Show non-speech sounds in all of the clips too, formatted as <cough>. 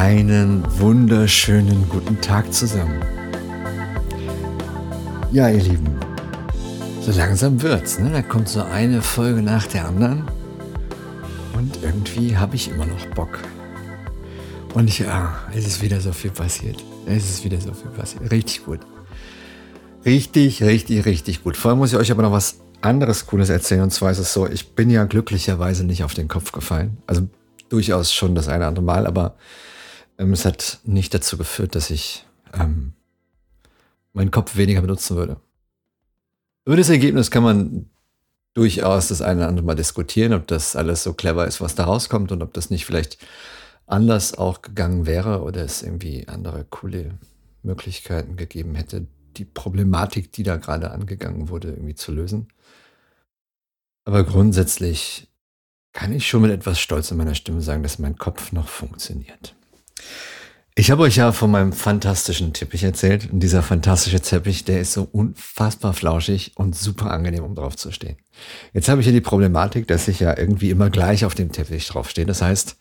Einen wunderschönen guten Tag zusammen. Ja, ihr Lieben, so langsam wird's, ne? Da kommt so eine Folge nach der anderen und irgendwie habe ich immer noch Bock. Und ich, ja, es ist wieder so viel passiert. Es ist wieder so viel passiert. Richtig gut. Richtig, richtig, richtig gut. Vorher muss ich euch aber noch was anderes Cooles erzählen. Und zwar ist es so, ich bin ja glücklicherweise nicht auf den Kopf gefallen. Also durchaus schon das eine oder andere Mal, aber es hat nicht dazu geführt, dass ich ähm, meinen Kopf weniger benutzen würde. Über das Ergebnis kann man durchaus das eine oder andere Mal diskutieren, ob das alles so clever ist, was da rauskommt und ob das nicht vielleicht anders auch gegangen wäre oder es irgendwie andere coole Möglichkeiten gegeben hätte, die Problematik, die da gerade angegangen wurde, irgendwie zu lösen. Aber grundsätzlich kann ich schon mit etwas Stolz in meiner Stimme sagen, dass mein Kopf noch funktioniert. Ich habe euch ja von meinem fantastischen Teppich erzählt. Und dieser fantastische Teppich, der ist so unfassbar flauschig und super angenehm, um drauf zu stehen. Jetzt habe ich hier die Problematik, dass ich ja irgendwie immer gleich auf dem Teppich draufstehe. Das heißt,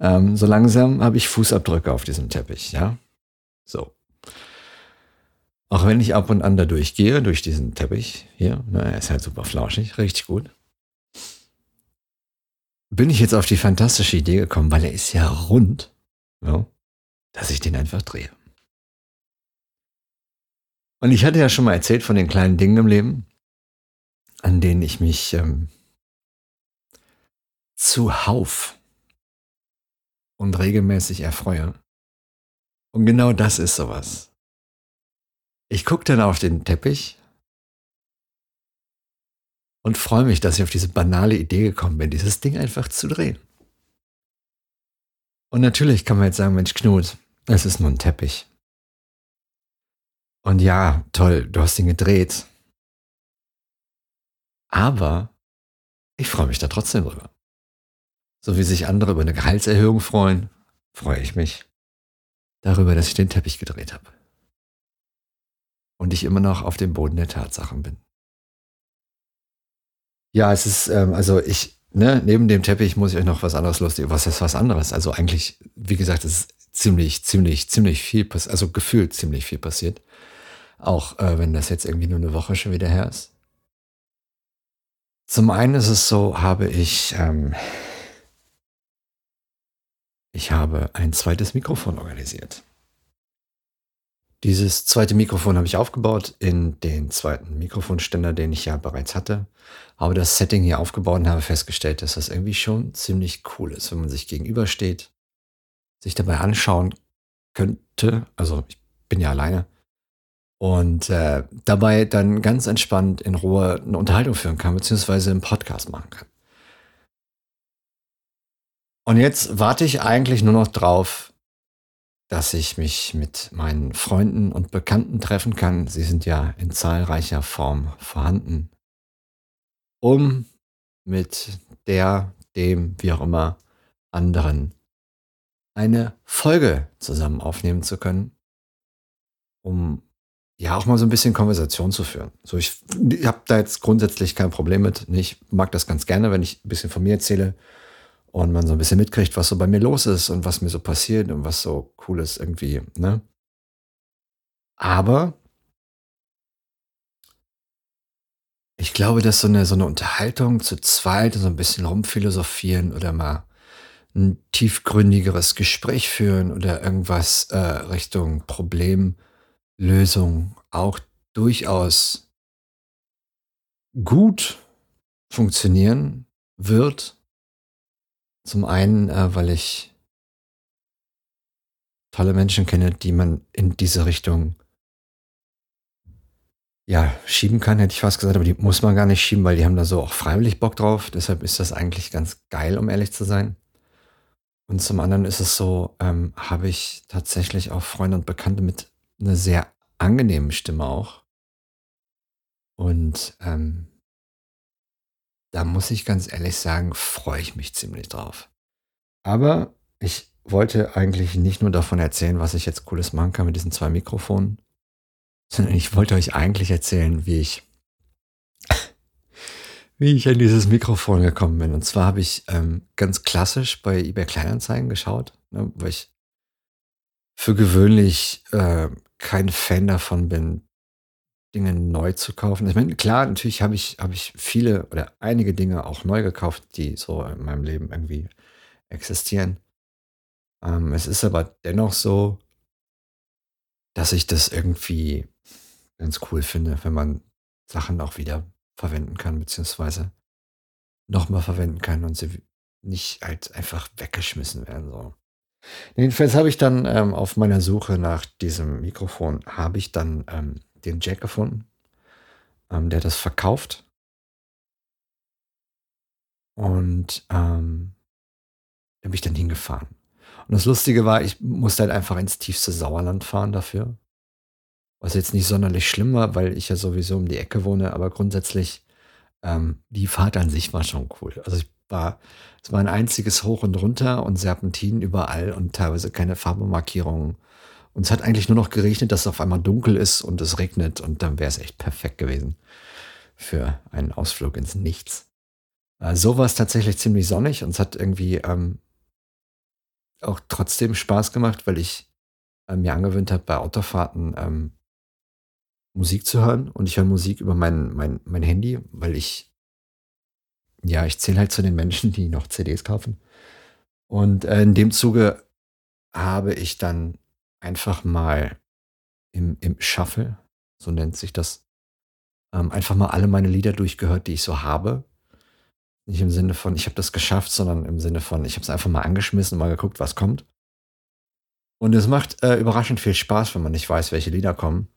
ähm, so langsam habe ich Fußabdrücke auf diesem Teppich, ja? So. Auch wenn ich ab und an da durchgehe, durch diesen Teppich hier, ne, er ist halt super flauschig, richtig gut bin ich jetzt auf die fantastische Idee gekommen, weil er ist ja rund, ja, dass ich den einfach drehe. Und ich hatte ja schon mal erzählt von den kleinen Dingen im Leben, an denen ich mich ähm, zuhauf und regelmäßig erfreue. Und genau das ist sowas. Ich gucke dann auf den Teppich und freue mich, dass ich auf diese banale Idee gekommen bin, dieses Ding einfach zu drehen. Und natürlich kann man jetzt sagen, Mensch Knut, es ist nur ein Teppich. Und ja, toll, du hast ihn gedreht. Aber ich freue mich da trotzdem drüber. So wie sich andere über eine Gehaltserhöhung freuen, freue ich mich darüber, dass ich den Teppich gedreht habe. Und ich immer noch auf dem Boden der Tatsachen bin. Ja, es ist, ähm, also ich, ne, neben dem Teppich muss ich euch noch was anderes lustig. Was ist was anderes? Also eigentlich, wie gesagt, es ist ziemlich, ziemlich, ziemlich viel passiert, also gefühlt ziemlich viel passiert. Auch äh, wenn das jetzt irgendwie nur eine Woche schon wieder her ist. Zum einen ist es so, habe ich, ähm, ich habe ein zweites Mikrofon organisiert. Dieses zweite Mikrofon habe ich aufgebaut in den zweiten Mikrofonständer, den ich ja bereits hatte. Habe das Setting hier aufgebaut und habe festgestellt, dass das irgendwie schon ziemlich cool ist, wenn man sich gegenübersteht, sich dabei anschauen könnte. Also ich bin ja alleine. Und äh, dabei dann ganz entspannt in Ruhe eine Unterhaltung führen kann, beziehungsweise einen Podcast machen kann. Und jetzt warte ich eigentlich nur noch drauf, dass ich mich mit meinen Freunden und Bekannten treffen kann. Sie sind ja in zahlreicher Form vorhanden, um mit der, dem, wie auch immer, anderen eine Folge zusammen aufnehmen zu können, um ja auch mal so ein bisschen Konversation zu führen. So, ich, ich habe da jetzt grundsätzlich kein Problem mit. Ich mag das ganz gerne, wenn ich ein bisschen von mir erzähle und man so ein bisschen mitkriegt, was so bei mir los ist und was mir so passiert und was so cool ist irgendwie, ne? Aber ich glaube, dass so eine, so eine Unterhaltung zu zweit, so ein bisschen rumphilosophieren oder mal ein tiefgründigeres Gespräch führen oder irgendwas äh, Richtung Problemlösung auch durchaus gut funktionieren wird zum einen, äh, weil ich tolle Menschen kenne, die man in diese Richtung ja, schieben kann, hätte ich fast gesagt, aber die muss man gar nicht schieben, weil die haben da so auch freiwillig Bock drauf. Deshalb ist das eigentlich ganz geil, um ehrlich zu sein. Und zum anderen ist es so, ähm, habe ich tatsächlich auch Freunde und Bekannte mit einer sehr angenehmen Stimme auch. Und ähm, da muss ich ganz ehrlich sagen, freue ich mich ziemlich drauf. Aber ich wollte eigentlich nicht nur davon erzählen, was ich jetzt Cooles machen kann mit diesen zwei Mikrofonen, sondern ich wollte euch eigentlich erzählen, wie ich, wie ich an dieses Mikrofon gekommen bin. Und zwar habe ich ähm, ganz klassisch bei eBay Kleinanzeigen geschaut, ne, weil ich für gewöhnlich äh, kein Fan davon bin, Dinge neu zu kaufen. Ich meine, klar, natürlich habe ich, habe ich viele oder einige Dinge auch neu gekauft, die so in meinem Leben irgendwie existieren. Ähm, es ist aber dennoch so, dass ich das irgendwie ganz cool finde, wenn man Sachen auch wieder verwenden kann, beziehungsweise nochmal verwenden kann und sie nicht halt einfach weggeschmissen werden. So. Jedenfalls habe ich dann ähm, auf meiner Suche nach diesem Mikrofon, habe ich dann ähm, den Jack gefunden. Ähm, der das verkauft. Und ähm, da bin ich dann hingefahren. Und das Lustige war, ich musste halt einfach ins tiefste Sauerland fahren dafür. Was jetzt nicht sonderlich schlimm war, weil ich ja sowieso um die Ecke wohne, aber grundsätzlich, ähm, die Fahrt an sich war schon cool. Also ich war, es war ein einziges Hoch und Runter und Serpentinen überall und teilweise keine Farbenmarkierungen. Und es hat eigentlich nur noch geregnet, dass es auf einmal dunkel ist und es regnet und dann wäre es echt perfekt gewesen für einen Ausflug ins Nichts. Äh, so war es tatsächlich ziemlich sonnig und es hat irgendwie ähm, auch trotzdem Spaß gemacht, weil ich äh, mir angewöhnt habe, bei Autofahrten ähm, Musik zu hören und ich höre Musik über mein, mein, mein Handy, weil ich, ja, ich zähle halt zu den Menschen, die noch CDs kaufen. Und äh, in dem Zuge habe ich dann einfach mal im, im Shuffle, so nennt sich das, ähm, einfach mal alle meine Lieder durchgehört, die ich so habe. Nicht im Sinne von, ich habe das geschafft, sondern im Sinne von, ich habe es einfach mal angeschmissen und mal geguckt, was kommt. Und es macht äh, überraschend viel Spaß, wenn man nicht weiß, welche Lieder kommen.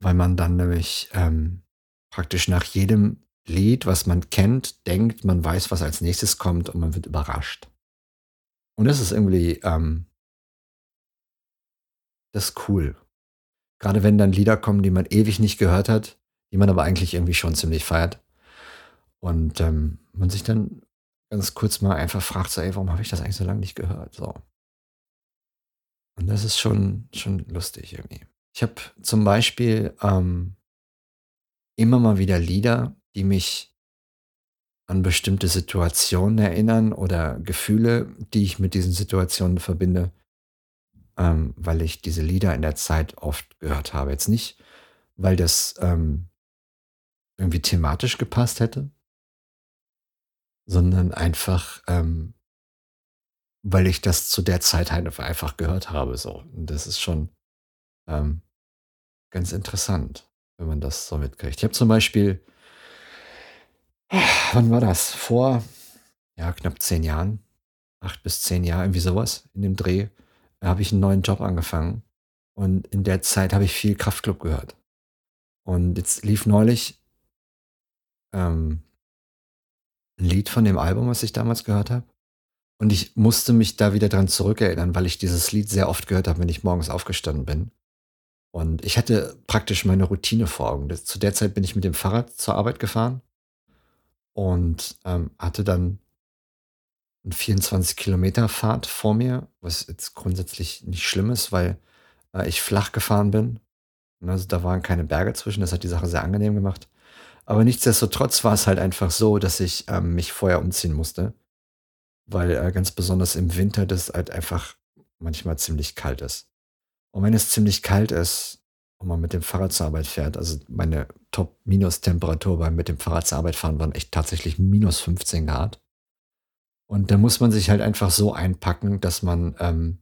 Weil man dann nämlich ähm, praktisch nach jedem Lied, was man kennt, denkt, man weiß, was als nächstes kommt und man wird überrascht. Und das ist irgendwie, ähm, das ist cool. Gerade wenn dann Lieder kommen, die man ewig nicht gehört hat, die man aber eigentlich irgendwie schon ziemlich feiert. Und ähm, man sich dann ganz kurz mal einfach fragt, so, ey, warum habe ich das eigentlich so lange nicht gehört? So. Und das ist schon, schon lustig irgendwie. Ich habe zum Beispiel ähm, immer mal wieder Lieder, die mich an bestimmte Situationen erinnern oder Gefühle, die ich mit diesen Situationen verbinde, ähm, weil ich diese Lieder in der Zeit oft gehört habe. Jetzt nicht, weil das ähm, irgendwie thematisch gepasst hätte, sondern einfach, ähm, weil ich das zu der Zeit halt einfach gehört habe. So. Und das ist schon ähm, ganz interessant, wenn man das so mitkriegt. Ich habe zum Beispiel Wann war das? Vor, ja, knapp zehn Jahren, acht bis zehn Jahre, irgendwie sowas in dem Dreh, habe ich einen neuen Job angefangen. Und in der Zeit habe ich viel Kraftclub gehört. Und jetzt lief neulich ähm, ein Lied von dem Album, was ich damals gehört habe. Und ich musste mich da wieder dran zurückerinnern, weil ich dieses Lied sehr oft gehört habe, wenn ich morgens aufgestanden bin. Und ich hatte praktisch meine Routine vor Augen. Zu der Zeit bin ich mit dem Fahrrad zur Arbeit gefahren und ähm, hatte dann eine 24 Kilometer Fahrt vor mir, was jetzt grundsätzlich nicht schlimm ist, weil äh, ich flach gefahren bin. Also da waren keine Berge zwischen, das hat die Sache sehr angenehm gemacht. Aber nichtsdestotrotz war es halt einfach so, dass ich ähm, mich vorher umziehen musste, weil äh, ganz besonders im Winter das halt einfach manchmal ziemlich kalt ist. Und wenn es ziemlich kalt ist, und man mit dem Fahrrad zur Arbeit fährt. Also meine Top-Minus-Temperatur beim mit dem Fahrrad zur Arbeit fahren waren echt tatsächlich minus 15 Grad. Und da muss man sich halt einfach so einpacken, dass man ähm,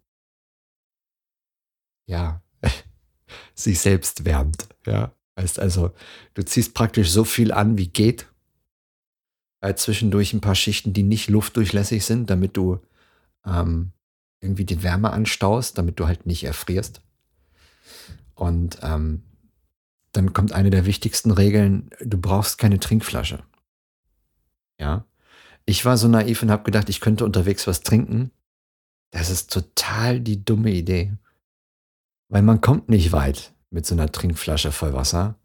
ja <laughs> sich selbst wärmt. Ja, heißt also, du ziehst praktisch so viel an, wie geht. Äh, zwischendurch ein paar Schichten, die nicht luftdurchlässig sind, damit du ähm, irgendwie die Wärme anstaust, damit du halt nicht erfrierst. Und ähm, dann kommt eine der wichtigsten Regeln, du brauchst keine Trinkflasche. Ja. Ich war so naiv und habe gedacht, ich könnte unterwegs was trinken. Das ist total die dumme Idee. Weil man kommt nicht weit mit so einer Trinkflasche voll Wasser,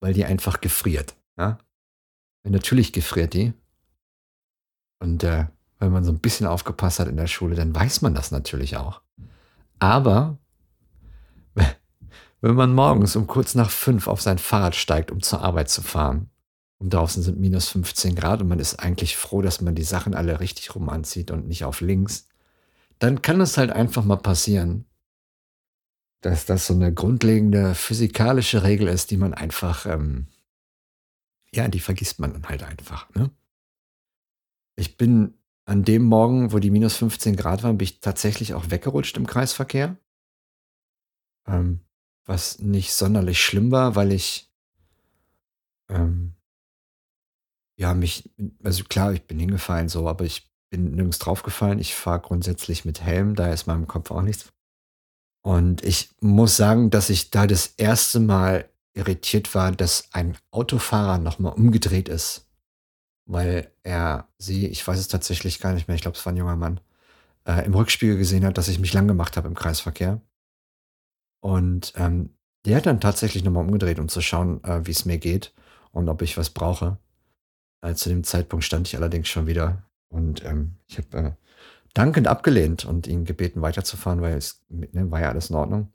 weil die einfach gefriert. Ja? Natürlich gefriert die. Und äh, wenn man so ein bisschen aufgepasst hat in der Schule, dann weiß man das natürlich auch. Aber wenn man morgens um kurz nach fünf auf sein Fahrrad steigt, um zur Arbeit zu fahren, und draußen sind minus 15 Grad und man ist eigentlich froh, dass man die Sachen alle richtig rum anzieht und nicht auf links, dann kann es halt einfach mal passieren, dass das so eine grundlegende physikalische Regel ist, die man einfach, ähm, ja, die vergisst man dann halt einfach. Ne? Ich bin an dem Morgen, wo die minus 15 Grad waren, bin ich tatsächlich auch weggerutscht im Kreisverkehr. Ähm, was nicht sonderlich schlimm war, weil ich ähm, ja mich, also klar, ich bin hingefallen so, aber ich bin nirgends draufgefallen. Ich fahre grundsätzlich mit Helm, da ist meinem Kopf auch nichts. Und ich muss sagen, dass ich da das erste Mal irritiert war, dass ein Autofahrer nochmal umgedreht ist, weil er sie, ich weiß es tatsächlich gar nicht mehr, ich glaube, es war ein junger Mann, äh, im Rückspiegel gesehen hat, dass ich mich lang gemacht habe im Kreisverkehr. Und ähm, der hat dann tatsächlich nochmal umgedreht, um zu schauen, äh, wie es mir geht und ob ich was brauche. Äh, zu dem Zeitpunkt stand ich allerdings schon wieder und ähm, ich habe äh, dankend abgelehnt und ihn gebeten, weiterzufahren, weil es ne, war ja alles in Ordnung.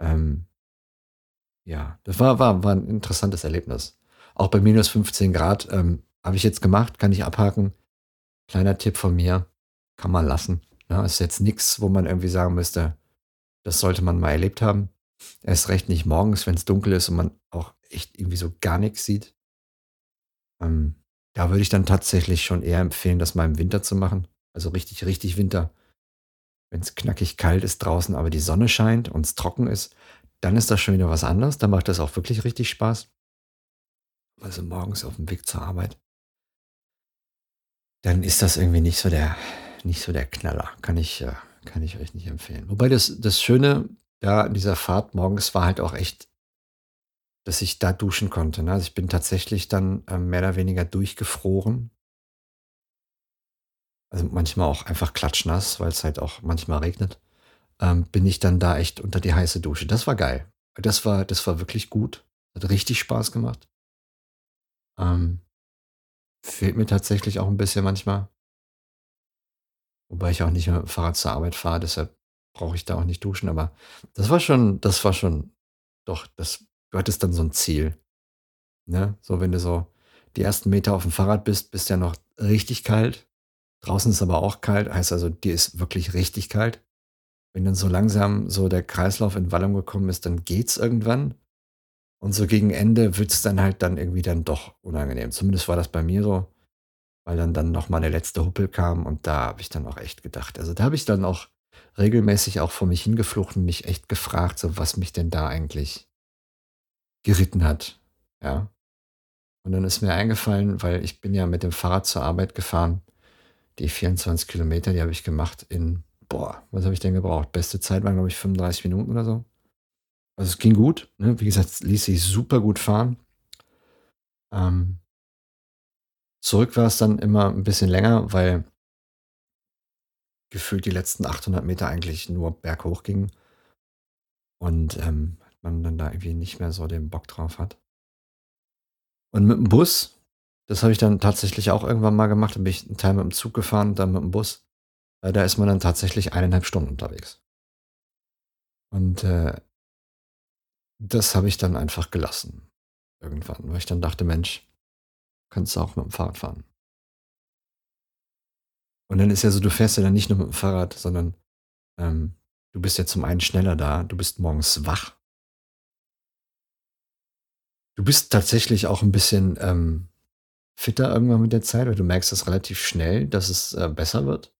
Ähm, ja, das war, war, war ein interessantes Erlebnis. Auch bei minus 15 Grad ähm, habe ich jetzt gemacht, kann ich abhaken. Kleiner Tipp von mir, kann man lassen. Ja, ist jetzt nichts, wo man irgendwie sagen müsste, das sollte man mal erlebt haben. Erst recht nicht morgens, wenn es dunkel ist und man auch echt irgendwie so gar nichts sieht. Ähm, da würde ich dann tatsächlich schon eher empfehlen, das mal im Winter zu machen. Also richtig, richtig Winter. Wenn es knackig kalt ist draußen, aber die Sonne scheint und es trocken ist, dann ist das schon wieder was anderes. Dann macht das auch wirklich richtig Spaß. Also morgens auf dem Weg zur Arbeit. Dann ist das irgendwie nicht so der, nicht so der Knaller. Kann ich, äh, kann ich euch nicht empfehlen. Wobei das, das Schöne da in dieser Fahrt morgens war halt auch echt dass ich da duschen konnte, ne? Also, ich bin tatsächlich dann, ähm, mehr oder weniger durchgefroren. Also, manchmal auch einfach klatschnass, weil es halt auch manchmal regnet. Ähm, bin ich dann da echt unter die heiße Dusche. Das war geil. Das war das war wirklich gut. Hat richtig Spaß gemacht. Ähm, fehlt mir tatsächlich auch ein bisschen manchmal. Wobei ich auch nicht mit dem Fahrrad zur Arbeit fahre, deshalb brauche ich da auch nicht duschen, aber das war schon das war schon doch, das du hattest dann so ein Ziel. Ne? So, wenn du so die ersten Meter auf dem Fahrrad bist, bist ja noch richtig kalt. Draußen ist aber auch kalt, heißt also, dir ist wirklich richtig kalt. Wenn dann so langsam so der Kreislauf in Wallung gekommen ist, dann geht's irgendwann. Und so gegen Ende wird es dann halt dann irgendwie dann doch unangenehm. Zumindest war das bei mir so, weil dann dann noch mal der letzte Huppel kam und da habe ich dann auch echt gedacht. Also da habe ich dann auch regelmäßig auch vor mich hingeflucht und mich echt gefragt, so was mich denn da eigentlich geritten hat. Ja. Und dann ist mir eingefallen, weil ich bin ja mit dem Fahrrad zur Arbeit gefahren. Die 24 Kilometer, die habe ich gemacht in, boah, was habe ich denn gebraucht? Beste Zeit waren, glaube ich, 35 Minuten oder so. Also es ging gut. Ne? Wie gesagt, es ließ sich super gut fahren. Ähm, zurück war es dann immer ein bisschen länger, weil gefühlt die letzten 800 Meter eigentlich nur berghoch gingen. Und ähm, man dann da irgendwie nicht mehr so den Bock drauf hat. Und mit dem Bus, das habe ich dann tatsächlich auch irgendwann mal gemacht, da bin ich einen Teil mit dem Zug gefahren, dann mit dem Bus. Äh, da ist man dann tatsächlich eineinhalb Stunden unterwegs. Und äh, das habe ich dann einfach gelassen. Irgendwann, weil ich dann dachte, Mensch, kannst du auch mit dem Fahrrad fahren. Und dann ist ja so, du fährst ja dann nicht nur mit dem Fahrrad, sondern ähm, du bist ja zum einen schneller da, du bist morgens wach, Du bist tatsächlich auch ein bisschen, ähm, fitter irgendwann mit der Zeit, weil du merkst das relativ schnell, dass es, äh, besser wird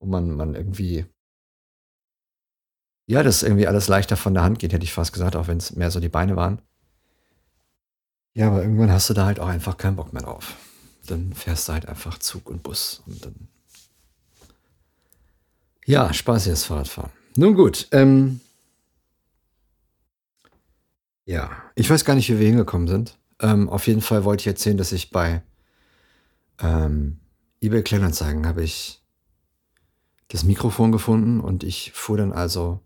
und man man irgendwie ja, dass irgendwie alles leichter von der Hand geht, hätte ich fast gesagt, auch wenn es mehr so die Beine waren. Ja, aber irgendwann hast du da halt auch einfach keinen Bock mehr drauf. Dann fährst du halt einfach Zug und Bus und dann ja, spaßiges Fahrradfahren. Nun gut, ähm ja, ich weiß gar nicht, wie wir hingekommen sind. Ähm, auf jeden Fall wollte ich erzählen, dass ich bei ähm, eBay Kleinanzeigen habe ich das Mikrofon gefunden und ich fuhr dann also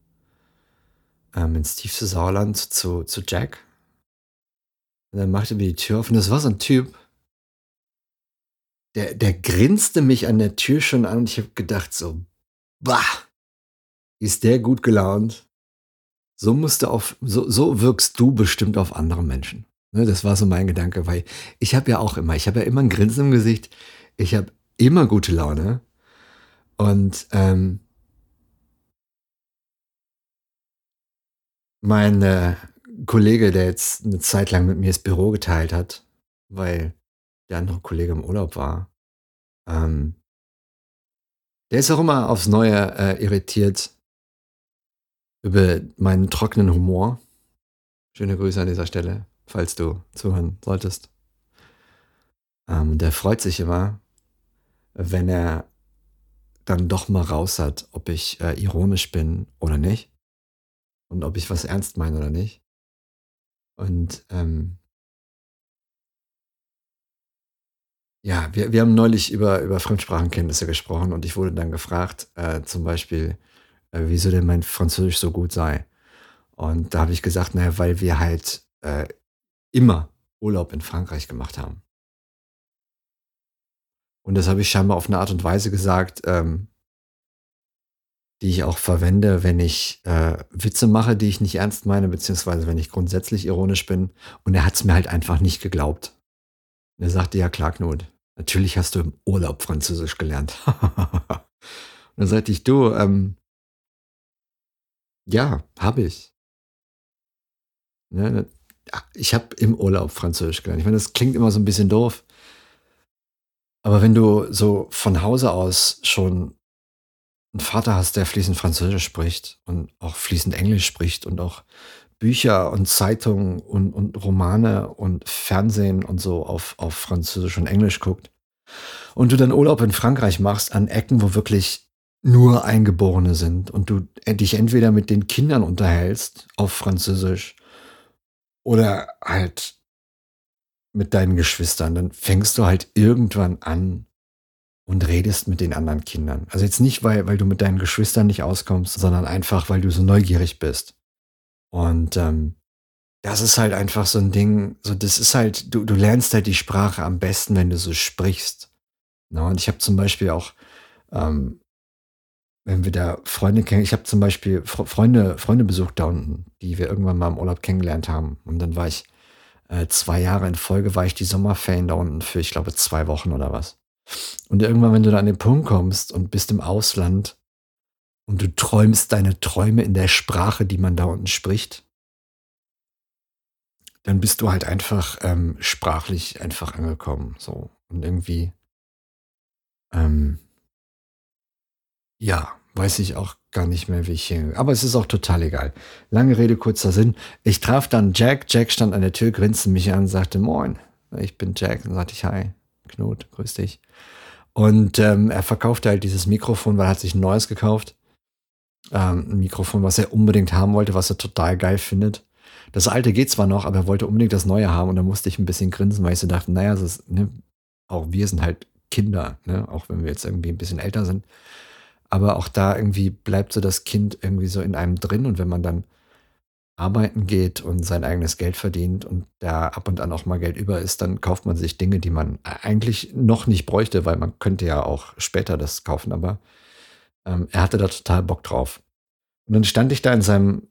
ähm, ins tiefste Sauerland zu, zu Jack. Und dann machte ich über die Tür auf und das war so ein Typ, der, der grinste mich an der Tür schon an und ich habe gedacht so, bah, ist der gut gelaunt. So musst du auf, so, so wirkst du bestimmt auf andere Menschen. Ne, das war so mein Gedanke, weil ich habe ja auch immer, ich habe ja immer ein Grinsen im Gesicht, ich habe immer gute Laune und ähm, meine Kollege, der jetzt eine Zeit lang mit mir das Büro geteilt hat, weil der andere Kollege im Urlaub war, ähm, der ist auch immer aufs Neue äh, irritiert über meinen trockenen Humor. Schöne Grüße an dieser Stelle, falls du zuhören solltest. Ähm, der freut sich immer, wenn er dann doch mal raus hat, ob ich äh, ironisch bin oder nicht und ob ich was ernst meine oder nicht. Und ähm, ja, wir, wir haben neulich über, über Fremdsprachenkenntnisse gesprochen und ich wurde dann gefragt, äh, zum Beispiel, äh, wieso denn mein Französisch so gut sei. Und da habe ich gesagt, naja, weil wir halt äh, immer Urlaub in Frankreich gemacht haben. Und das habe ich scheinbar auf eine Art und Weise gesagt, ähm, die ich auch verwende, wenn ich äh, Witze mache, die ich nicht ernst meine, beziehungsweise wenn ich grundsätzlich ironisch bin. Und er hat es mir halt einfach nicht geglaubt. Und er sagte, ja klar, Knut, natürlich hast du im Urlaub Französisch gelernt. und <laughs> dann sagte ich, du, ähm, ja, habe ich. Ne, ne ich habe im Urlaub Französisch gelernt. Ich meine, das klingt immer so ein bisschen doof. Aber wenn du so von Hause aus schon einen Vater hast, der fließend Französisch spricht und auch fließend Englisch spricht und auch Bücher und Zeitungen und, und Romane und Fernsehen und so auf, auf Französisch und Englisch guckt. Und du dann Urlaub in Frankreich machst an Ecken, wo wirklich nur Eingeborene sind und du dich entweder mit den Kindern unterhältst auf Französisch oder halt mit deinen Geschwistern, dann fängst du halt irgendwann an und redest mit den anderen Kindern. Also jetzt nicht, weil, weil du mit deinen Geschwistern nicht auskommst, sondern einfach, weil du so neugierig bist. Und ähm, das ist halt einfach so ein Ding, so das ist halt, du, du lernst halt die Sprache am besten, wenn du so sprichst. Na, und ich habe zum Beispiel auch, ähm, wenn wir da Freunde kennen, ich habe zum Beispiel Freunde, Freunde besucht da unten, die wir irgendwann mal im Urlaub kennengelernt haben. Und dann war ich äh, zwei Jahre in Folge, war ich die Sommerferien da unten für, ich glaube, zwei Wochen oder was. Und irgendwann, wenn du da an den Punkt kommst und bist im Ausland und du träumst deine Träume in der Sprache, die man da unten spricht, dann bist du halt einfach ähm, sprachlich einfach angekommen. So. Und irgendwie, ähm, ja, weiß ich auch gar nicht mehr, wie ich hier. Aber es ist auch total egal. Lange Rede, kurzer Sinn. Ich traf dann Jack. Jack stand an der Tür, grinste mich an und sagte, Moin, ich bin Jack. Dann sagte ich, Hi, Knut, grüß dich. Und ähm, er verkaufte halt dieses Mikrofon, weil er hat sich ein neues gekauft. Ähm, ein Mikrofon, was er unbedingt haben wollte, was er total geil findet. Das alte geht zwar noch, aber er wollte unbedingt das neue haben und da musste ich ein bisschen grinsen, weil ich so dachte, naja, ist, ne, auch wir sind halt Kinder, ne, auch wenn wir jetzt irgendwie ein bisschen älter sind. Aber auch da irgendwie bleibt so das Kind irgendwie so in einem drin und wenn man dann arbeiten geht und sein eigenes Geld verdient und da ab und an auch mal Geld über ist, dann kauft man sich Dinge, die man eigentlich noch nicht bräuchte, weil man könnte ja auch später das kaufen, aber ähm, er hatte da total Bock drauf. Und dann stand ich da in seinem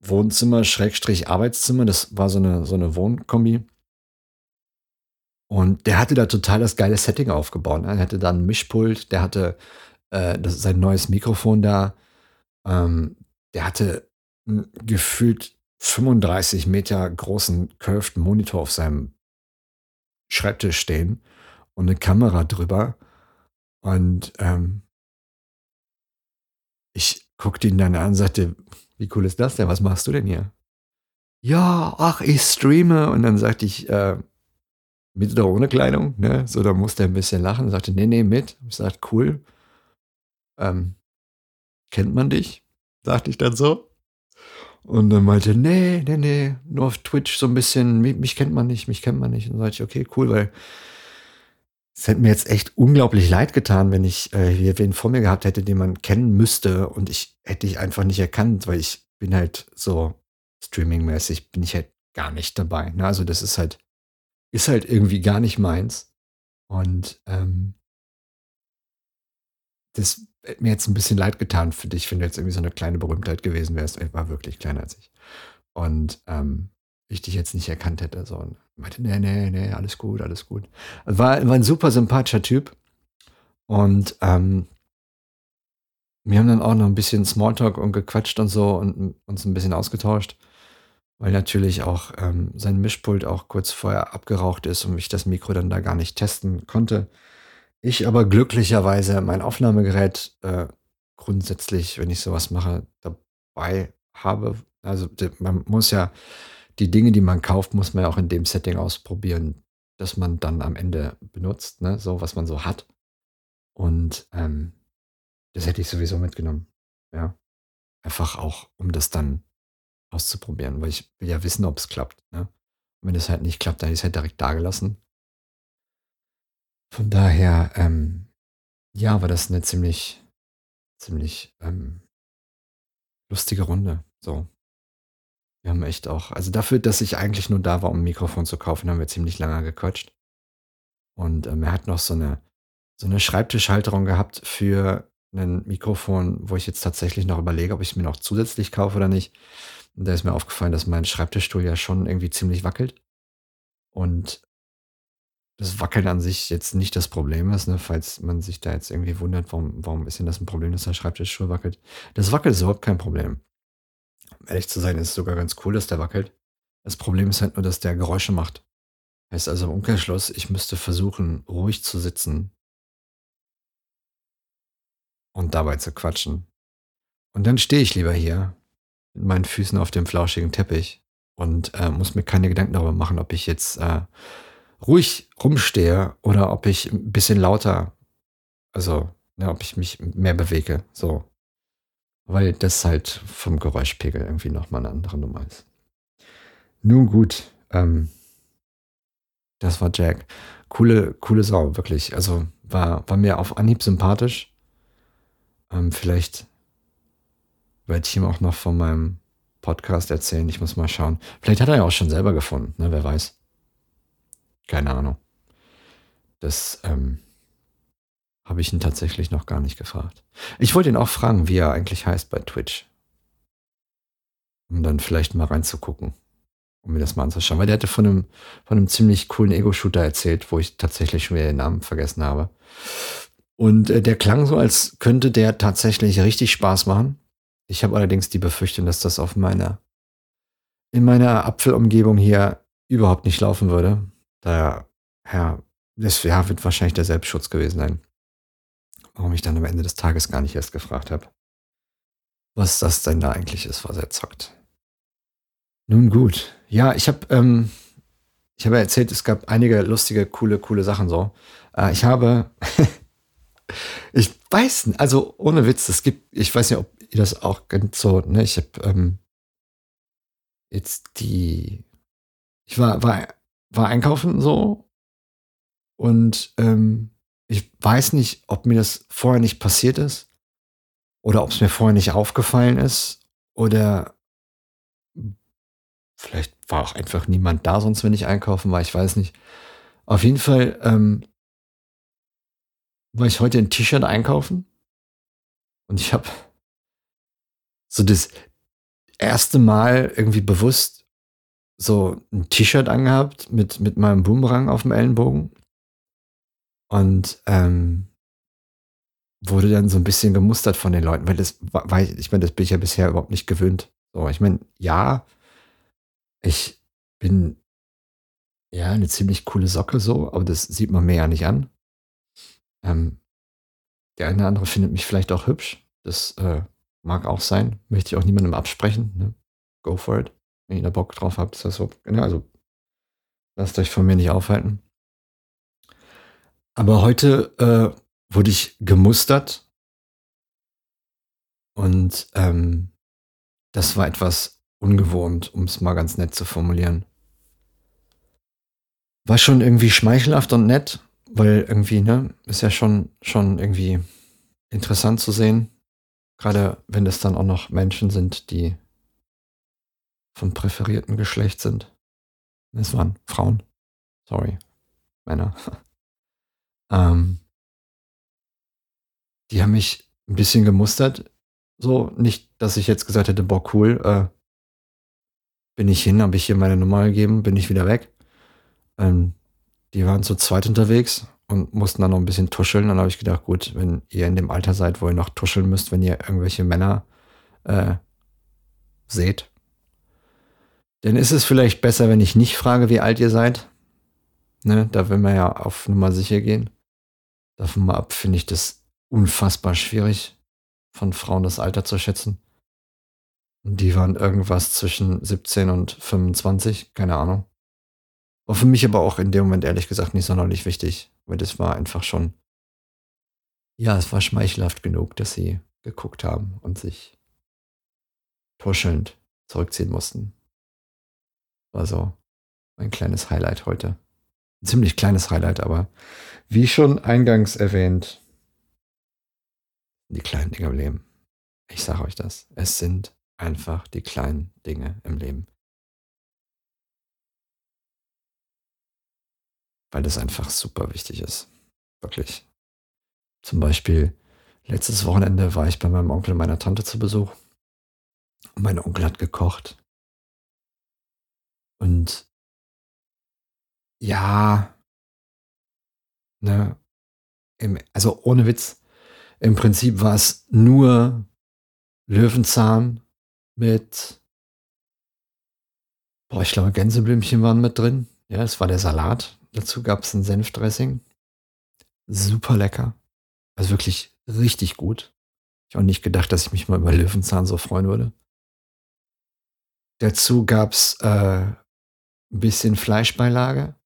Wohnzimmer, Schrägstrich Arbeitszimmer, das war so eine, so eine Wohnkombi. Und der hatte da total das geile Setting aufgebaut. Er hatte da ein Mischpult, der hatte äh, das, sein neues Mikrofon da. Ähm, der hatte gefühlt 35 Meter großen curved Monitor auf seinem Schreibtisch stehen und eine Kamera drüber. Und ähm, ich guckte ihn dann an und sagte, wie cool ist das denn? Was machst du denn hier? Ja, ach, ich streame. Und dann sagte ich, äh, mit oder ohne Kleidung, ne? So, da musste er ein bisschen lachen und sagte, nee, nee, mit. Ich sagte, cool. Ähm, kennt man dich? Sagte ich dann so. Und dann meinte, nee, nee, nee, nur auf Twitch so ein bisschen, mich, mich kennt man nicht, mich kennt man nicht. Und dann sagte ich, okay, cool, weil es hätte mir jetzt echt unglaublich leid getan, wenn ich äh, hier wen vor mir gehabt hätte, den man kennen müsste und ich hätte dich einfach nicht erkannt, weil ich bin halt so streamingmäßig bin ich halt gar nicht dabei. Ne? Also das ist halt, ist halt irgendwie gar nicht meins. Und ähm, das hätte mir jetzt ein bisschen leid getan für dich, wenn du jetzt irgendwie so eine kleine Berühmtheit gewesen wärst. Ich war wirklich kleiner als ich. Und ähm, ich dich jetzt nicht erkannt hätte. So. Und meinte, nee, nee, nee, alles gut, alles gut. War, war ein super sympathischer Typ. Und ähm, wir haben dann auch noch ein bisschen Smalltalk und gequatscht und so und uns ein bisschen ausgetauscht, weil natürlich auch ähm, sein Mischpult auch kurz vorher abgeraucht ist und ich das Mikro dann da gar nicht testen konnte. Ich aber glücklicherweise mein Aufnahmegerät äh, grundsätzlich, wenn ich sowas mache, dabei habe. Also man muss ja die Dinge, die man kauft, muss man ja auch in dem Setting ausprobieren, dass man dann am Ende benutzt, ne? so was man so hat. Und ähm, das hätte ich sowieso mitgenommen. Ja. Einfach auch, um das dann auszuprobieren, weil ich will ja wissen, ob es klappt. Ne? Und wenn es halt nicht klappt, dann ist es halt direkt dagelassen. Von daher, ähm, ja, war das eine ziemlich, ziemlich ähm, lustige Runde. So. Wir haben echt auch, also dafür, dass ich eigentlich nur da war, um ein Mikrofon zu kaufen, haben wir ziemlich lange gequatscht. Und ähm, er hat noch so eine, so eine Schreibtischhalterung gehabt für ein Mikrofon, wo ich jetzt tatsächlich noch überlege, ob ich es mir noch zusätzlich kaufe oder nicht. Und da ist mir aufgefallen, dass mein Schreibtischstuhl ja schon irgendwie ziemlich wackelt. Und das Wackeln an sich jetzt nicht das Problem ist, ne? falls man sich da jetzt irgendwie wundert, warum, warum ist denn das ein Problem, dass der Schreibtischstuhl wackelt. Das wackelt ist überhaupt kein Problem. Um ehrlich zu sein, ist es sogar ganz cool, dass der wackelt. Das Problem ist halt nur, dass der Geräusche macht. Heißt also im Umkehrschluss, ich müsste versuchen, ruhig zu sitzen und dabei zu quatschen. Und dann stehe ich lieber hier mit meinen Füßen auf dem flauschigen Teppich und äh, muss mir keine Gedanken darüber machen, ob ich jetzt äh, ruhig rumstehe oder ob ich ein bisschen lauter, also ja, ob ich mich mehr bewege, so. Weil das halt vom Geräuschpegel irgendwie nochmal eine andere Nummer ist. Nun gut, ähm, das war Jack. Coole, coole Sau, wirklich. Also war, war mir auf Anhieb sympathisch. Ähm, vielleicht werde ich ihm auch noch von meinem Podcast erzählen. Ich muss mal schauen. Vielleicht hat er ja auch schon selber gefunden, ne? wer weiß. Keine Ahnung. Das ähm, habe ich ihn tatsächlich noch gar nicht gefragt. Ich wollte ihn auch fragen, wie er eigentlich heißt bei Twitch. Um dann vielleicht mal reinzugucken, um mir das mal anzuschauen. Weil der hatte von einem, von einem ziemlich coolen Ego-Shooter erzählt, wo ich tatsächlich schon wieder den Namen vergessen habe. Und äh, der klang so, als könnte der tatsächlich richtig Spaß machen. Ich habe allerdings die Befürchtung, dass das auf meiner, in meiner Apfelumgebung hier überhaupt nicht laufen würde. Daher, ja, das ja, wird wahrscheinlich der Selbstschutz gewesen sein. Warum ich dann am Ende des Tages gar nicht erst gefragt habe, was das denn da eigentlich ist, was er zockt. Nun gut. Ja, ich habe ähm, ich habe erzählt, es gab einige lustige, coole, coole Sachen so. Äh, ich habe <laughs> ich weiß, nicht, also ohne Witz, es gibt, ich weiß nicht, ob ihr das auch kennt, so, ne, ich habe ähm, jetzt die, ich war, war, war einkaufen so und ähm, ich weiß nicht, ob mir das vorher nicht passiert ist oder ob es mir vorher nicht aufgefallen ist oder vielleicht war auch einfach niemand da, sonst wenn ich einkaufen war, ich weiß nicht. Auf jeden Fall ähm, war ich heute ein T-Shirt einkaufen und ich habe so das erste Mal irgendwie bewusst so ein T-Shirt angehabt mit, mit meinem Boomerang auf dem Ellenbogen und ähm, wurde dann so ein bisschen gemustert von den Leuten, weil das war, ich meine, das bin ich ja bisher überhaupt nicht gewöhnt. So, ich meine, ja, ich bin ja eine ziemlich coole Socke so, aber das sieht man mir ja nicht an. Ähm, der eine oder andere findet mich vielleicht auch hübsch. Das äh, mag auch sein. Möchte ich auch niemandem absprechen. Ne? Go for it. Wenn ihr da Bock drauf habt, ist das so. Ja, also lasst euch von mir nicht aufhalten. Aber heute äh, wurde ich gemustert und ähm, das war etwas ungewohnt, um es mal ganz nett zu formulieren. War schon irgendwie schmeichelhaft und nett, weil irgendwie, ne, ist ja schon, schon irgendwie interessant zu sehen. Gerade wenn es dann auch noch Menschen sind, die vom präferierten Geschlecht sind. Es waren Frauen. Sorry. Männer. <laughs> ähm, die haben mich ein bisschen gemustert. So, nicht, dass ich jetzt gesagt hätte, boah, cool, äh, bin ich hin, habe ich hier meine Nummer gegeben, bin ich wieder weg. Ähm, die waren zu zweit unterwegs und mussten dann noch ein bisschen tuscheln. Dann habe ich gedacht, gut, wenn ihr in dem Alter seid, wo ihr noch tuscheln müsst, wenn ihr irgendwelche Männer äh, seht, dann ist es vielleicht besser, wenn ich nicht frage, wie alt ihr seid. Ne, da will man ja auf Nummer sicher gehen. Davon mal ab finde ich das unfassbar schwierig, von Frauen das Alter zu schätzen. Die waren irgendwas zwischen 17 und 25, keine Ahnung. War für mich aber auch in dem Moment ehrlich gesagt nicht sonderlich wichtig, weil das war einfach schon, ja, es war schmeichelhaft genug, dass sie geguckt haben und sich tuschelnd zurückziehen mussten. War so ein kleines Highlight heute. Ein ziemlich kleines Highlight, aber wie schon eingangs erwähnt, die kleinen Dinge im Leben. Ich sage euch das. Es sind einfach die kleinen Dinge im Leben. Weil das einfach super wichtig ist. Wirklich. Zum Beispiel, letztes Wochenende war ich bei meinem Onkel und meiner Tante zu Besuch. Und mein Onkel hat gekocht. Und ja, ne, im, also ohne Witz, im Prinzip war es nur Löwenzahn mit, boah, ich glaube, Gänseblümchen waren mit drin. Ja, es war der Salat. Dazu gab es ein Senfdressing. Super lecker. Also wirklich richtig gut. Ich habe auch nicht gedacht, dass ich mich mal über Löwenzahn so freuen würde. Dazu gab es äh, ein bisschen Fleischbeilage,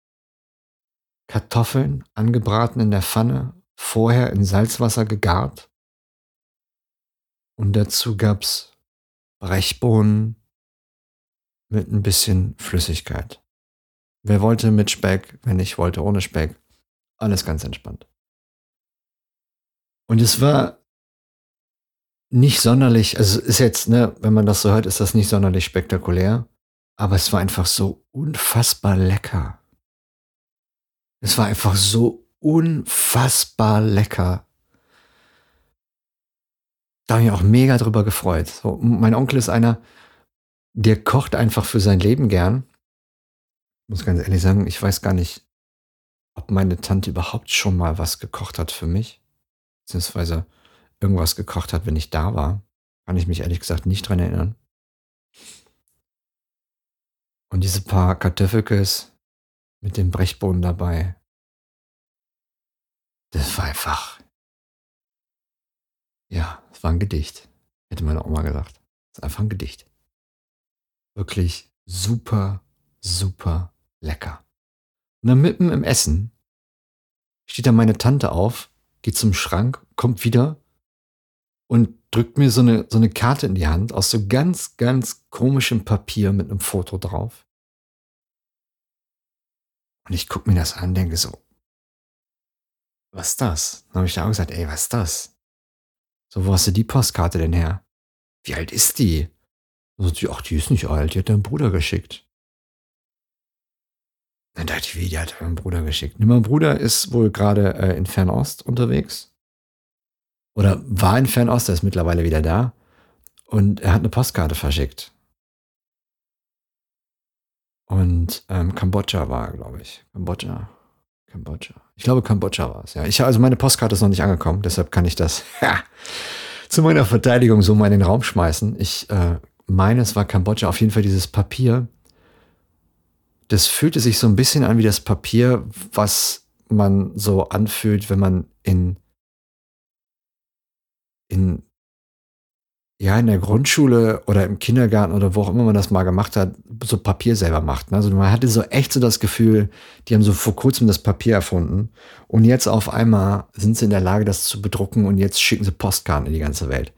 Kartoffeln angebraten in der Pfanne, vorher in Salzwasser gegart. Und dazu gab es Brechbohnen mit ein bisschen Flüssigkeit. Wer wollte mit Speck, wenn ich wollte ohne Speck. Alles ganz entspannt. Und es war nicht sonderlich, also ist jetzt, ne, wenn man das so hört, ist das nicht sonderlich spektakulär, aber es war einfach so unfassbar lecker. Es war einfach so unfassbar lecker. Da habe ich auch mega drüber gefreut. So, mein Onkel ist einer, der kocht einfach für sein Leben gern. Ich muss ganz ehrlich sagen, ich weiß gar nicht, ob meine Tante überhaupt schon mal was gekocht hat für mich. Beziehungsweise irgendwas gekocht hat, wenn ich da war. Kann ich mich ehrlich gesagt nicht dran erinnern. Und diese paar Kartoffelkes mit dem Brechboden dabei, das war einfach, ja, es war ein Gedicht, hätte meine Oma gesagt. Es ist einfach ein Gedicht. Wirklich super, super lecker. Und dann mitten im Essen steht da meine Tante auf, geht zum Schrank, kommt wieder und drückt mir so eine, so eine Karte in die Hand aus so ganz, ganz komischem Papier mit einem Foto drauf. Und ich gucke mir das an, denke so, was ist das? Dann habe ich da auch gesagt, ey, was ist das? So, wo hast du die Postkarte denn her? Wie alt ist die? Und so, ach, die ist nicht alt, die hat dein Bruder geschickt. Dann dachte ich, wie, die hat meinen Bruder geschickt. mein Bruder ist wohl gerade äh, in Fernost unterwegs oder war in Fernost, er ist mittlerweile wieder da. Und er hat eine Postkarte verschickt. Und ähm, Kambodscha war, glaube ich. Kambodscha. Kambodscha. Ich glaube, Kambodscha war es, ja. Ich, also meine Postkarte ist noch nicht angekommen, deshalb kann ich das <laughs> ja, zu meiner Verteidigung so mal in den Raum schmeißen. Ich äh, meine, es war Kambodscha. Auf jeden Fall dieses Papier. Das fühlte sich so ein bisschen an wie das Papier, was man so anfühlt, wenn man in in, ja, in der Grundschule oder im Kindergarten oder wo auch immer man das mal gemacht hat, so Papier selber macht. Also man hatte so echt so das Gefühl, die haben so vor kurzem das Papier erfunden und jetzt auf einmal sind sie in der Lage, das zu bedrucken und jetzt schicken sie Postkarten in die ganze Welt.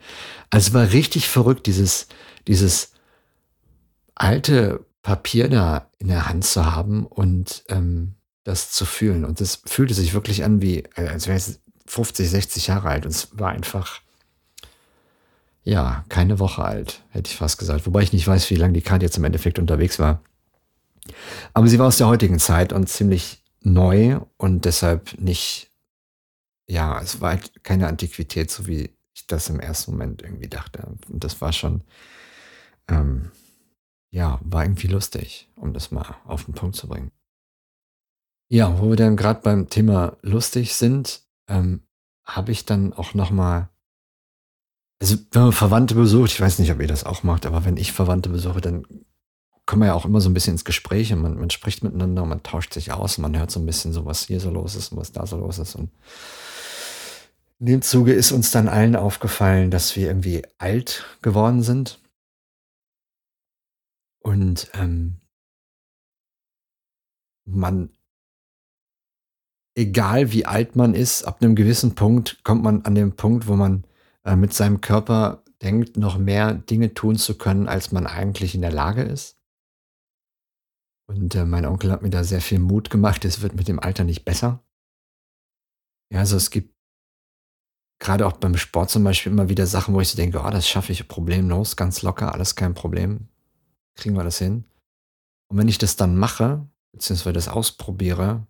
Also es war richtig verrückt, dieses, dieses alte Papier da in der Hand zu haben und ähm, das zu fühlen. Und das fühlte sich wirklich an wie, als wäre es 50, 60 Jahre alt. Und es war einfach, ja, keine Woche alt, hätte ich fast gesagt. Wobei ich nicht weiß, wie lange die Karte jetzt im Endeffekt unterwegs war. Aber sie war aus der heutigen Zeit und ziemlich neu und deshalb nicht, ja, es war halt keine Antiquität, so wie ich das im ersten Moment irgendwie dachte. Und das war schon, ähm, ja, war irgendwie lustig, um das mal auf den Punkt zu bringen. Ja, wo wir dann gerade beim Thema lustig sind, ähm, habe ich dann auch noch mal also, wenn man Verwandte besucht, ich weiß nicht, ob ihr das auch macht, aber wenn ich Verwandte besuche, dann kommen wir ja auch immer so ein bisschen ins Gespräch und man man spricht miteinander und man tauscht sich aus und man hört so ein bisschen so, was hier so los ist und was da so los ist. Und in dem Zuge ist uns dann allen aufgefallen, dass wir irgendwie alt geworden sind. Und, ähm man egal wie alt man ist, ab 'nem gewissen Punkt kommt man an den Punkt, wo man, äh, mit seinem Körper denkt, noch mehr Dinge tun zu können, als man eigentlich in der Lage ist. Und, äh, mein Onkel hat mir da sehr viel Mut gemacht. Es wird mit dem Alter nicht besser. Ja, also es gibt grade auch beim Sport zum Beispiel immer wieder Sachen, wo ich so denke: „Oh, das schaffe ich problemlos, ganz locker, alles kein Problem. Kriegen wir das hin?“ Und wenn ich das dann mache, beziehungsweise das ausprobiere,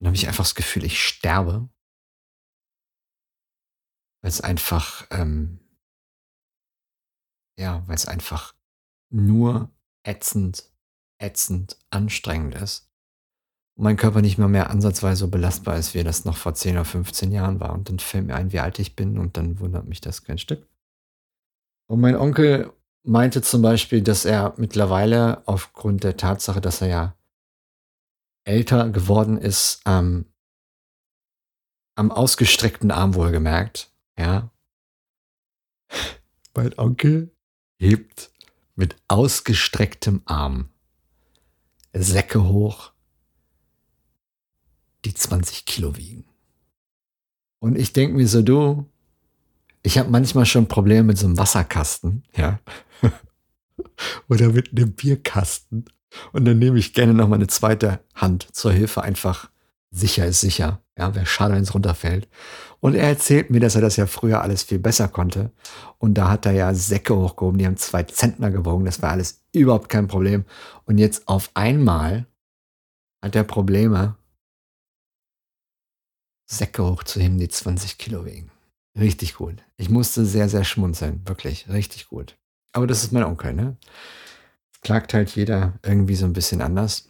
dann habe ich einfach das Gefühl, ich sterbe. Weil's einfach, ähm ja, weil's einfach nur ätzend, ätzend anstrengend ist und mein Körper nicht mal mehr ansatzweise so belastbar ist, wie das noch vor 10 oder 15 Jahren war. Und dann fällt mir ein, wie alt ich bin und dann wundert mich das kein Stück. Und mein Onkel meinte zum Beispiel, dass er mittlerweile aufgrund der Tatsache, dass er ja älter geworden ist, ähm am ausgestreckten Arm wohlgemerkt, ja mein Onkel hebt mit ausgestrecktem Arm Säcke hoch die 20 Kilo wiegen. Und ich denke mir so: „Du, ich habe manchmal schon Probleme mit so 'nem Wasserkasten, ja, <laughs> oder mit 'nem Bierkasten und dann nehme ich gerne noch mal 'ne 2. Hand zur Hilfe, einfach sicher ist sicher, ja, wäre schade, wenn's runterfällt. Und er erzählt mir, dass er das ja früher alles viel besser konnte und da hat er ja Säcke hochgehoben, die haben 2 Zentner gewogen, das war alles überhaupt kein Problem. Und jetzt auf einmal hat er Probleme Säcke hochzuheben, die 20 Kilo wiegen. Richtig gut. Ich musste sehr, sehr schmunzeln, wirklich, richtig gut. Aber das ist mein Onkel, ne? Klagt halt jeder irgendwie so 'n bisschen anders.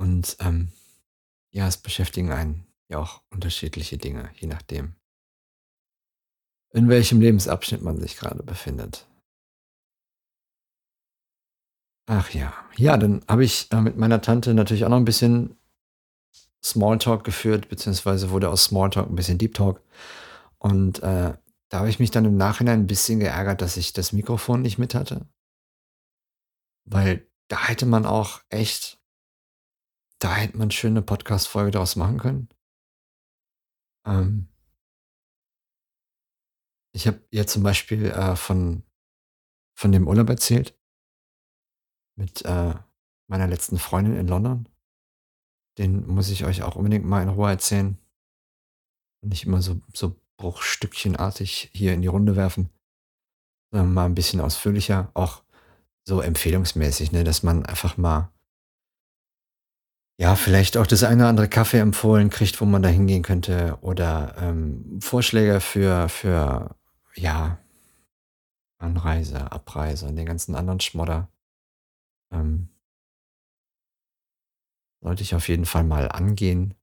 Und, ähm, ja, es beschäftigen einen ja auch unterschiedliche Dinge, je nachdem in welchem Lebensabschnitt man sich grade befindet. Ach ja. Ja, dann habe ich, äh, mit meiner Tante natürlich auch noch 'n bisschen Small Talk geführt, beziehungsweise wurde aus Small Talk 'n bisschen Deep Talk. Und, äh, da habe ich mich dann im Nachhinein 'n bisschen geärgert, dass ich das Mikrofon nicht mit hatte. Weil da hätte man auch echt da hätte man schön 'ne Podcast-Folge draus machen können. Ähm ich habe ihr zum Beispiel, äh, von von dem Urlaub erzählt mit, äh, meiner letzten Freundin in London. Den muss ich euch auch unbedingt mal in Ruhe erzählen. Nicht immer so so bruchstückchenartig hier in die Runde werfen, sondern mal 'n bisschen ausführlicher, auch so empfehlungsmäßig, ne, dass man einfach mal ja, vielleicht auch das eine oder andere Café empfohlen kriegt, wo man da hingehen könnte oder, ähm, Vorschläge für für, ja Anreise, Abreise und den ganzen anderen Schmodder. Ähm sollte ich auf jeden Fall mal angehen.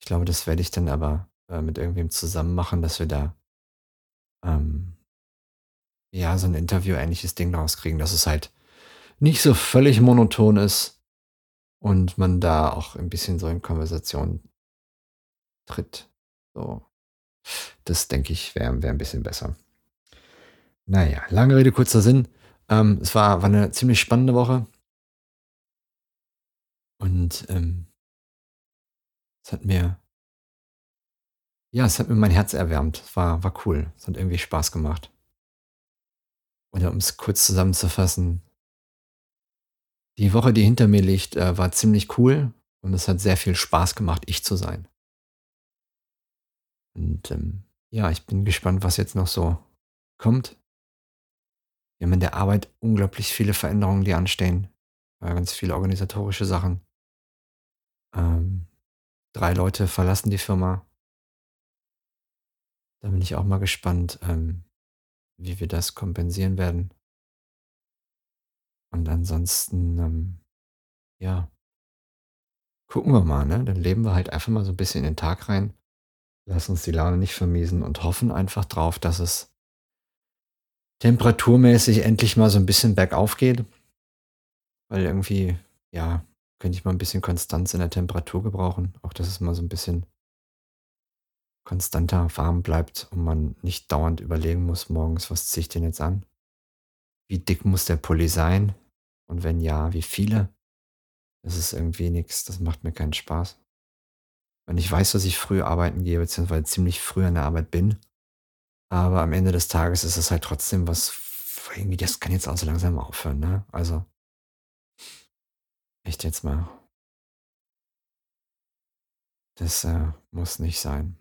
Ich glaube, das werde ich dann aber, äh, mit irgendwem zusammen machen, dass wir da ähm ja, so 'n interviewähnliches Ding draus kriegen, dass es halt nicht so völlig monoton ist und man da auch 'n bisschen so in Konversation tritt, so. Das denke ich, wäre wäre 'n bisschen besser. Na ja, lange Rede, kurzer Sinn. Ähm, es war war 'ne ziemlich spannende Woche. Und, ähm es hat mir ja, es hat mir mein Herz erwärmt. War war cool. Es hat irgendwie Spaß gemacht. Oder um's kurz zusammenzufassen die Woche, die hinter mir liegt, äh, war ziemlich cool und es hat sehr viel Spaß gemacht, ich zu sein. Und, ähm, ja, ich bin gespannt, was jetzt noch so kommt. Wir haben in der Arbeit unglaublich viele Veränderungen, die anstehen, äh, ganz viele organisatorische Sachen. Ähm, 3 Leute verlassen die Firma. Da bin ich auch mal gespannt, ähm, wie wir das kompensieren werden. Und ansonsten, ähm, ja gucken wir mal, ne? Dann leben wir halt einfach mal so ein bisschen in den Tag rein, lassen uns die Laune nicht vermiesen und hoffen einfach drauf, dass es temperaturmäßig endlich mal so ein bisschen bergauf geht. Weil irgendwie, ja, könnte ich mal ein bisschen Konstanz in der Temperatur gebrauchen. Auch dass es mal so ein bisschen konstanter warm bleibt und man nicht dauernd überlegen muss morgens: „Was ziehe ich denn jetzt an? Wie dick muss der Pulli sein? Und wenn ja, wie viele?“ Das ist irgendwie nix, das macht mir keinen Spaß. Und ich weiß, dass ich früh arbeiten gehe, beziehungsweise ziemlich früh an der Arbeit bin, aber am Ende des Tages ist es halt trotzdem was irgendwie das kann jetzt auch so langsam aufhören, ne? Also, echt jetzt mal. Das, äh, muss nicht sein.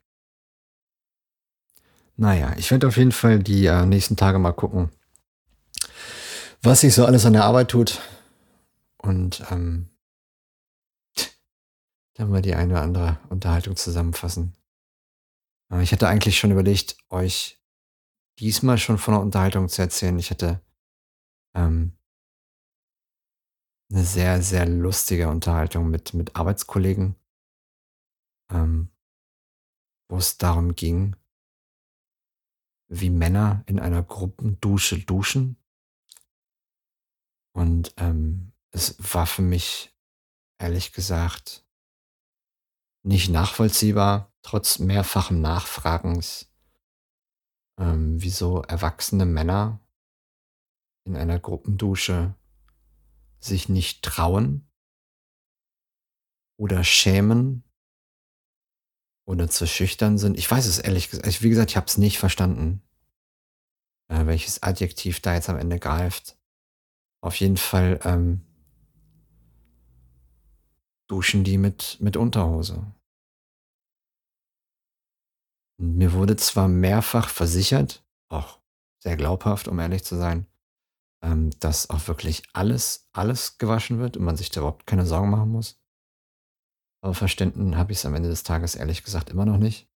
Na ja, ich werde auf jeden Fall die, äh, nächsten Tage mal gucken, was sich so alles an der Arbeit tut und, ähm, dann mal die eine oder andere Unterhaltung zusammenfassen. Äh, ich hatte eigentlich schon überlegt, euch diesmal schon von 'ner Unterhaltung zu erzählen. Ich hatte, ähm 'ne sehr, sehr lustige Unterhaltung mit mit Arbeitskollegen, ähm, wo es darum ging wie Männer in einer Gruppendusche duschen. Und, ähm, es war für mich ehrlich gesagt nicht nachvollziehbar, trotz mehrfachen Nachfragens, ähm, wieso erwachsene Männer in einer Gruppendusche sich nicht trauen oder schämen oder zu schüchtern sind. Ich weiß es ehrlich gesagt wie gesagt, ich habe es nicht verstanden, äh, welches Adjektiv da jetzt am Ende greift. Auf jeden Fall, ähm duschen die mit mit Unterhose. Und mir wurde zwar mehrfach versichert, auch sehr glaubhaft, um ehrlich zu sein, ähm, dass auch wirklich alles alles gewaschen wird und man sich da überhaupt keine Sorgen machen muss. Aber verstanden habe ich's am Ende des Tages ehrlich gesagt immer noch nicht.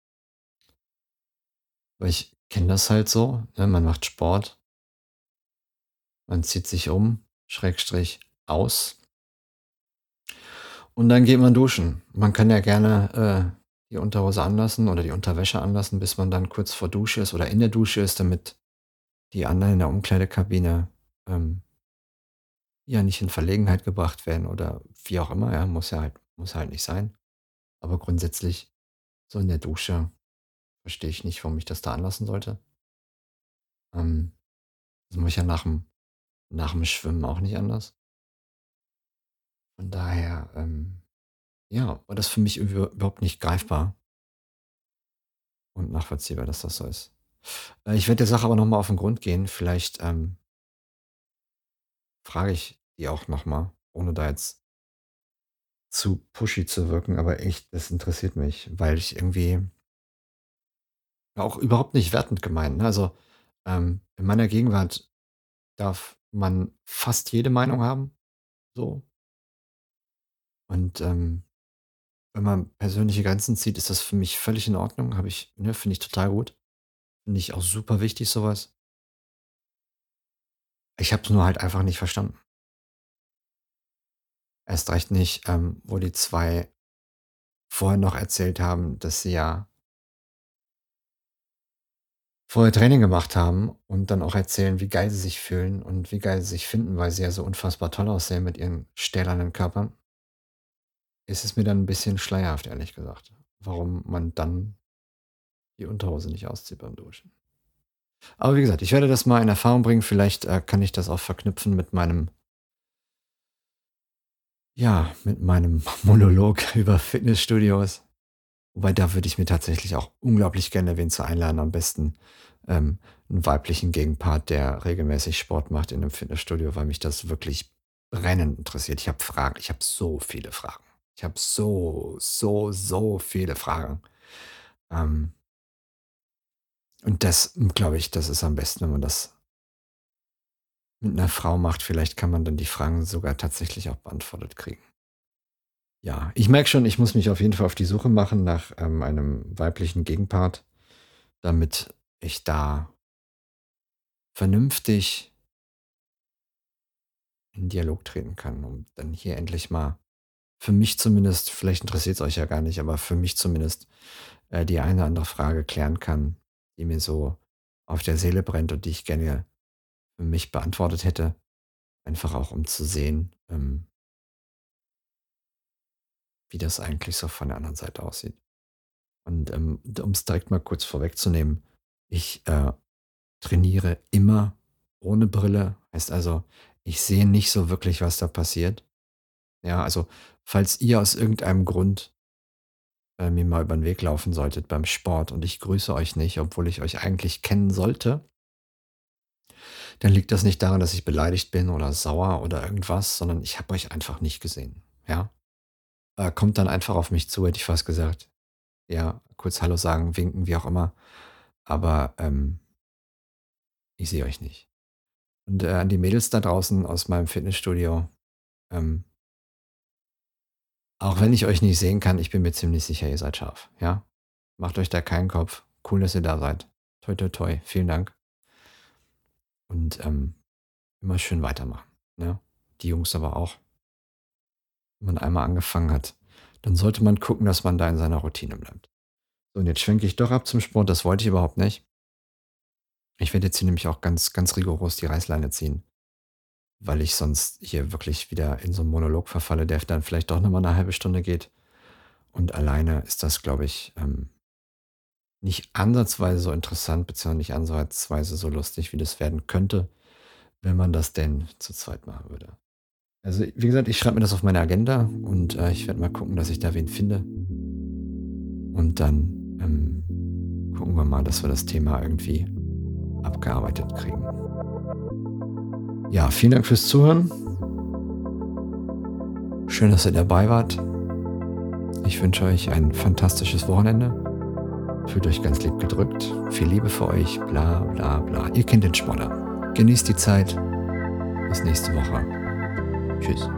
Weil ich kenne das halt so, ne? Man macht Sport man zieht sich um, Schrägstrich aus und dann geht man duschen. Man kann ja gerne, äh, die Unterhose anlassen oder die Unterwäsche anlassen, bis man dann kurz vor Dusche ist oder in der Dusche ist, damit die anderen in der Umkleidekabine, ähm ja, nicht in Verlegenheit gebracht werden oder wie auch immer, ja, muss ja halt muss halt nicht sein. Aber grundsätzlich so in der Dusche verstehe ich nicht, warum ich das da anlassen sollte. Ähm, das mache ich ja nach'm nach'm Schwimmen auch nicht anders. Von daher, ähm, ja, war das für mich überhaupt nicht greifbar und nachvollziehbar, dass das so ist. Äh, ich werde der Sache aber noch mal auf 'n Grund gehen. Vielleicht, ähm frage ich die auch noch mal, ohne da jetzt zu pushy zu wirken, aber echt, das interessiert mich, weil ich irgendwie auch überhaupt nicht wertend gemeint, ne? Also, ähm, in meiner Gegenwart darf man fast jede Meinung haben, so. Und, ähm, wenn man persönliche Grenzen zieht, ist das für mich völlig in Ordnung. Habe ich ne, finde ich total gut. Finde ich auch super wichtig, so was. Ich habe es nur halt einfach nicht verstanden. Erst recht nicht, ähm, wo die 2 vorher noch erzählt haben, dass sie ja vorher Training gemacht haben und dann auch erzählen, wie geil sie sich fühlen und wie geil sie sich finden, weil sie ja so unfassbar toll aussehen mit ihren stählernen Körpern. Ist es mir dann 'n bisschen schleierhaft, ehrlich gesagt, warum man dann die Unterhose nicht auszieht beim Duschen. Aber wie gesagt, ich werde das mal in Erfahrung bringen. Vielleicht, äh, kann ich das auch verknüpfen mit meinem ja, mit meinem <laughs> Monolog <laughs> über Fitnessstudios. Wobei, da würde ich mir tatsächlich auch unglaublich gerne wen zu einladen, am besten, ähm, 'n weiblichen Gegenpart, der regelmäßig Sport macht in 'nem Fitnessstudio, weil mich das wirklich brennend interessiert. Ich habe Fragen. Ich habe so viele Fragen. Ich habe so, so, so viele Fragen. Ähm und das, glaube ich, das ist am besten, wenn man das mit 'ner Frau macht. Vielleicht kann man dann die Fragen sogar tatsächlich auch beantwortet kriegen. Ja, ich merke schon, ich muss mich auf jeden Fall auf die Suche machen nach, ähm, einem weiblichen Gegenpart, damit ich da vernünftig in Dialog treten kann, um dann hier endlich mal für mich zumindest, vielleicht interessiert es euch ja gar nicht, aber für mich zumindest äh, die eine oder andere Frage klären kann, die mir so auf der Seele brennt und die ich gerne für mich beantwortet hätte. Einfach auch um zu sehen, ähm, wie das eigentlich so von der anderen Seite aussieht. Und ähm, um es direkt mal kurz vorwegzunehmen, ich äh, trainiere immer ohne Brille. Heißt also, ich sehe nicht so wirklich, was da passiert. Ja, also falls ihr aus irgendeinem Grund äh, mir mal über den Weg laufen solltet beim Sport und ich grüße euch nicht, obwohl ich euch eigentlich kennen sollte, dann liegt das nicht daran, dass ich beleidigt bin oder sauer oder irgendwas, sondern ich habe euch einfach nicht gesehen. Ja, äh, kommt dann einfach auf mich zu, hätte ich fast gesagt. Ja, kurz Hallo sagen, winken, wie auch immer. Aber ähm, ich sehe euch nicht. Und äh, an die Mädels da draußen aus meinem Fitnessstudio, ähm, auch wenn ich euch nicht sehen kann, ich bin mir ziemlich sicher, ihr seid scharf. Ja? Macht euch da keinen Kopf. Cool, dass ihr da seid. Toi, toi, toi. Vielen Dank. Und ähm, immer schön weitermachen. Ne? Die Jungs aber auch. Wenn man einmal angefangen hat, dann sollte man gucken, dass man da in seiner Routine bleibt. So, und jetzt schwenke ich doch ab zum Sport. Das wollte ich überhaupt nicht. Ich werde jetzt hier nämlich auch ganz, ganz rigoros die Reißleine ziehen weil ich sonst hier wirklich wieder in so einen Monolog verfalle, der dann vielleicht doch nochmal eine halbe Stunde geht. Und alleine ist das, glaube ich, ähm, nicht ansatzweise so interessant, beziehungsweise nicht ansatzweise so lustig, wie das werden könnte, wenn man das denn zu zweit machen würde. Also, wie gesagt, ich schreibe mir das auf meine Agenda und äh, ich werde mal gucken, dass ich da wen finde. Und dann ähm, gucken wir mal, dass wir das Thema irgendwie abgearbeitet kriegen. Ja, vielen Dank fürs Zuhören. Schön, dass ihr dabei wart. Ich wünsche euch ein fantastisches Wochenende. Fühlt euch ganz lieb gedrückt. Viel Liebe für euch. Bla bla bla. Ihr kennt den Sportler. Genießt die Zeit. Bis nächste Woche. Tschüss.